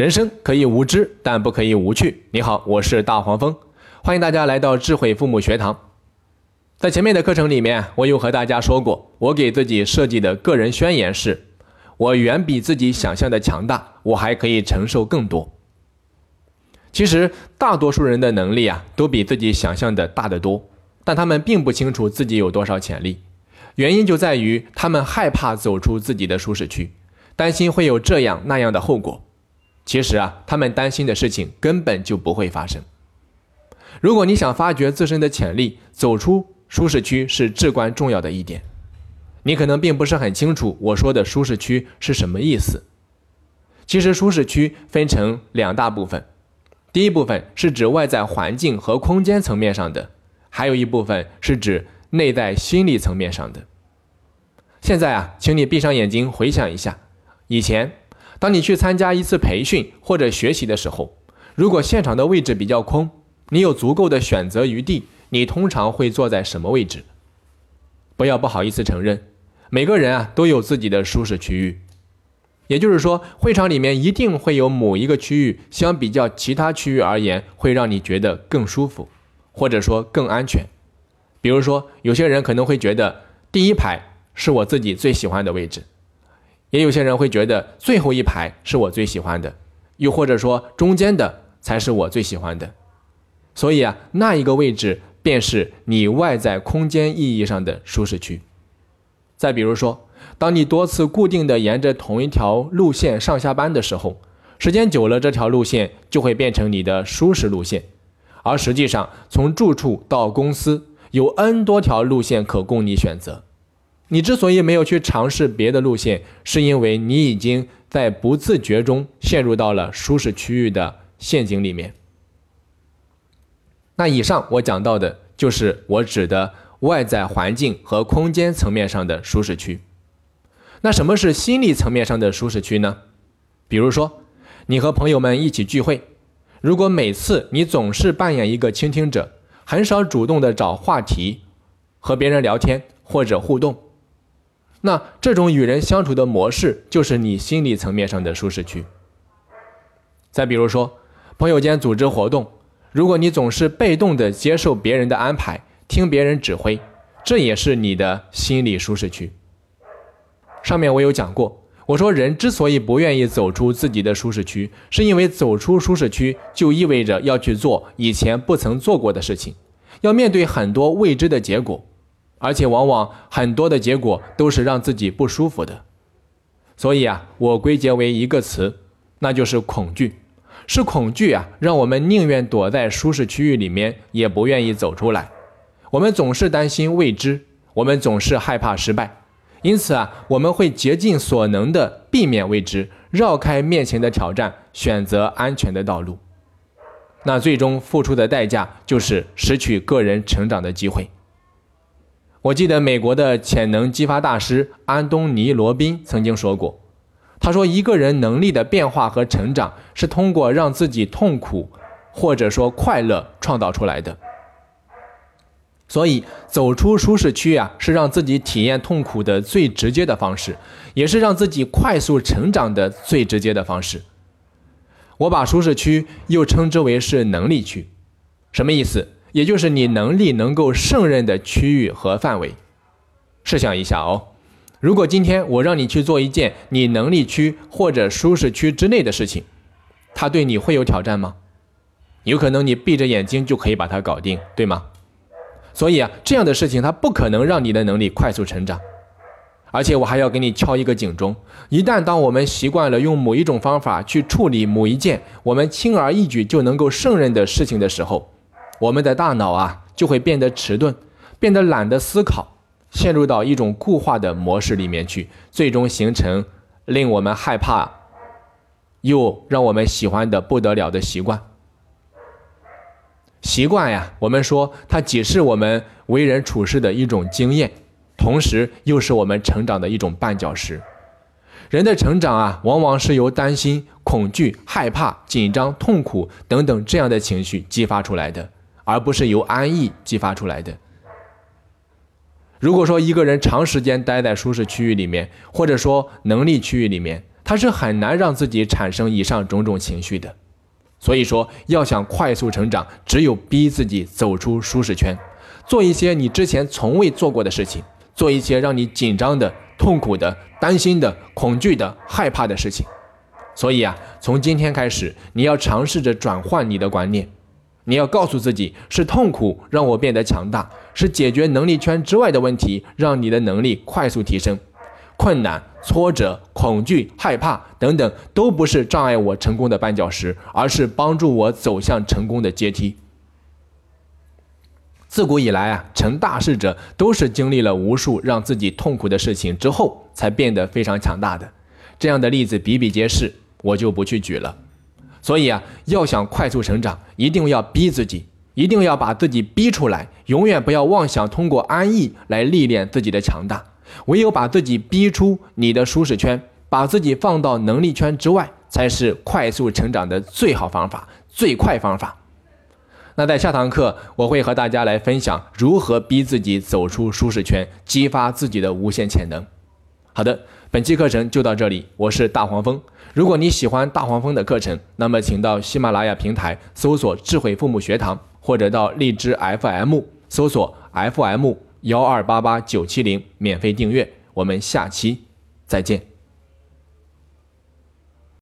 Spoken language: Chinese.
人生可以无知，但不可以无趣。你好，我是大黄蜂，欢迎大家来到智慧父母学堂。在前面的课程里面，我有和大家说过，我给自己设计的个人宣言是：我远比自己想象的强大，我还可以承受更多。其实，大多数人的能力啊，都比自己想象的大得多，但他们并不清楚自己有多少潜力。原因就在于他们害怕走出自己的舒适区，担心会有这样那样的后果。其实啊，他们担心的事情根本就不会发生。如果你想发掘自身的潜力，走出舒适区是至关重要的一点。你可能并不是很清楚我说的舒适区是什么意思。其实舒适区分成两大部分，第一部分是指外在环境和空间层面上的，还有一部分是指内在心理层面上的。现在啊，请你闭上眼睛回想一下，以前。当你去参加一次培训或者学习的时候，如果现场的位置比较空，你有足够的选择余地，你通常会坐在什么位置？不要不好意思承认，每个人啊都有自己的舒适区域，也就是说，会场里面一定会有某一个区域，相比较其他区域而言，会让你觉得更舒服，或者说更安全。比如说，有些人可能会觉得第一排是我自己最喜欢的位置。也有些人会觉得最后一排是我最喜欢的，又或者说中间的才是我最喜欢的，所以啊，那一个位置便是你外在空间意义上的舒适区。再比如说，当你多次固定的沿着同一条路线上下班的时候，时间久了，这条路线就会变成你的舒适路线，而实际上从住处到公司有 N 多条路线可供你选择。你之所以没有去尝试别的路线，是因为你已经在不自觉中陷入到了舒适区域的陷阱里面。那以上我讲到的就是我指的外在环境和空间层面上的舒适区。那什么是心理层面上的舒适区呢？比如说，你和朋友们一起聚会，如果每次你总是扮演一个倾听者，很少主动的找话题和别人聊天或者互动。那这种与人相处的模式，就是你心理层面上的舒适区。再比如说，朋友间组织活动，如果你总是被动的接受别人的安排，听别人指挥，这也是你的心理舒适区。上面我有讲过，我说人之所以不愿意走出自己的舒适区，是因为走出舒适区就意味着要去做以前不曾做过的事情，要面对很多未知的结果。而且往往很多的结果都是让自己不舒服的，所以啊，我归结为一个词，那就是恐惧。是恐惧啊，让我们宁愿躲在舒适区域里面，也不愿意走出来。我们总是担心未知，我们总是害怕失败，因此啊，我们会竭尽所能的避免未知，绕开面前的挑战，选择安全的道路。那最终付出的代价就是失去个人成长的机会。我记得美国的潜能激发大师安东尼·罗宾曾经说过：“他说，一个人能力的变化和成长是通过让自己痛苦，或者说快乐创造出来的。所以，走出舒适区啊，是让自己体验痛苦的最直接的方式，也是让自己快速成长的最直接的方式。我把舒适区又称之为是能力区，什么意思？”也就是你能力能够胜任的区域和范围。试想一下哦，如果今天我让你去做一件你能力区或者舒适区之内的事情，它对你会有挑战吗？有可能你闭着眼睛就可以把它搞定，对吗？所以啊，这样的事情它不可能让你的能力快速成长。而且我还要给你敲一个警钟：一旦当我们习惯了用某一种方法去处理某一件我们轻而易举就能够胜任的事情的时候，我们的大脑啊，就会变得迟钝，变得懒得思考，陷入到一种固化的模式里面去，最终形成令我们害怕又让我们喜欢的不得了的习惯。习惯呀，我们说它既是我们为人处事的一种经验，同时又是我们成长的一种绊脚石。人的成长啊，往往是由担心、恐惧、害怕、紧张、痛苦等等这样的情绪激发出来的。而不是由安逸激发出来的。如果说一个人长时间待在舒适区域里面，或者说能力区域里面，他是很难让自己产生以上种种情绪的。所以说，要想快速成长，只有逼自己走出舒适圈，做一些你之前从未做过的事情，做一些让你紧张的、痛苦的、担心的、恐惧的、害怕的事情。所以啊，从今天开始，你要尝试着转换你的观念，你要告诉自己，是痛苦让我变得强大，是解决能力圈之外的问题让你的能力快速提升。困难、挫折、恐惧、害怕等等，都不是障碍我成功的绊脚石，而是帮助我走向成功的阶梯。自古以来啊，成大事者都是经历了无数让自己痛苦的事情之后，才变得非常强大的。这样的例子比比皆是，我就不去举了。所以啊，要想快速成长，一定要逼自己，一定要把自己逼出来，永远不要妄想通过安逸来历练自己的强大。唯有把自己逼出你的舒适圈，把自己放到能力圈之外，才是快速成长的最好方法、最快方法。那在下堂课，我会和大家来分享如何逼自己走出舒适圈，激发自己的无限潜能。好的，本期课程就到这里，我是大黄蜂。如果你喜欢大黄蜂的课程，那么请到喜马拉雅平台搜索“智慧父母学堂”，或者到荔枝 FM 搜索 FM。幺二八八九七零，免费订阅，我们下期再见。